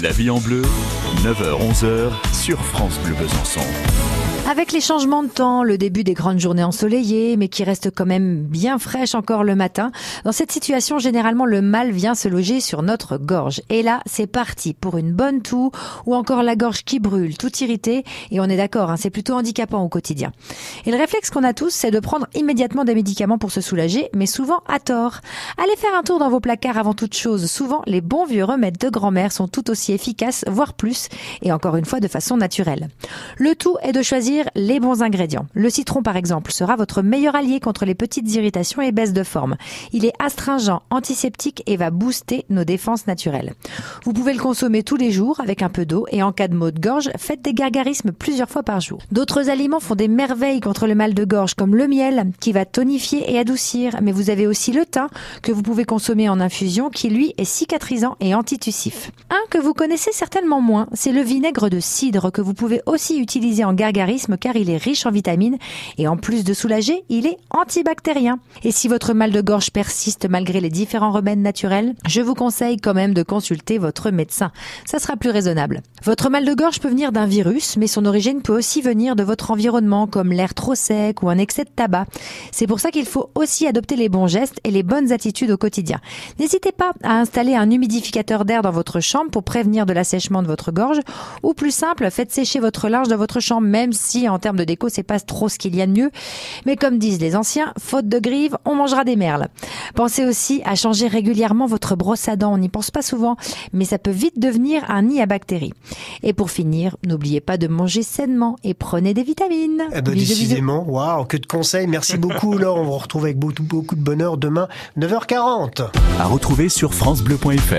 La vie en bleu, 9h-11h sur France Bleu Besançon. Avec les changements de temps, le début des grandes journées ensoleillées, mais qui restent quand même bien fraîches encore le matin, dans cette situation, généralement, le mal vient se loger sur notre gorge. Et là, c'est parti pour une bonne toux ou encore la gorge qui brûle, tout irrité. Et on est d'accord, hein, c'est plutôt handicapant au quotidien. Et le réflexe qu'on a tous, c'est de prendre immédiatement des médicaments pour se soulager, mais souvent à tort. Allez faire un tour dans vos placards avant toute chose. Souvent, les bons vieux remèdes de grand-mère sont tout aussi efficaces, voire plus, et encore une fois de façon naturelle. Le tout est de choisir les bons ingrédients. Le citron, par exemple, sera votre meilleur allié contre les petites irritations et baisses de forme. Il est astringent, antiseptique et va booster nos défenses naturelles. Vous pouvez le consommer tous les jours avec un peu d'eau et en cas de maux de gorge, faites des gargarismes plusieurs fois par jour. D'autres aliments font des merveilles contre le mal de gorge comme le miel qui va tonifier et adoucir, mais vous avez aussi le thym que vous pouvez consommer en infusion qui lui est cicatrisant et antitussif. Un que connaissez certainement moins, c'est le vinaigre de cidre que vous pouvez aussi utiliser en gargarisme car il est riche en vitamines et en plus de soulager, il est antibactérien. Et si votre mal de gorge persiste malgré les différents remèdes naturels, je vous conseille quand même de consulter votre médecin. Ça sera plus raisonnable. Votre mal de gorge peut venir d'un virus, mais son origine peut aussi venir de votre environnement comme l'air trop sec ou un excès de tabac. C'est pour ça qu'il faut aussi adopter les bons gestes et les bonnes attitudes au quotidien. N'hésitez pas à installer un humidificateur d'air dans votre chambre pour prévenir de l'assèchement de votre gorge ou plus simple, faites sécher votre linge dans votre chambre même si en termes de déco, c'est pas trop ce qu'il y a de mieux. Mais comme disent les anciens, faute de grive, on mangera des merles. Pensez aussi à changer régulièrement votre brosse à dents. On n'y pense pas souvent, mais ça peut vite devenir un nid à bactéries. Et pour finir, n'oubliez pas de manger sainement et prenez des vitamines. Eh ben, décidément, waouh, que de conseils. Merci beaucoup, Laure. On vous retrouve avec beaucoup, beaucoup de bonheur demain, 9h40. À retrouver sur FranceBleu.fr.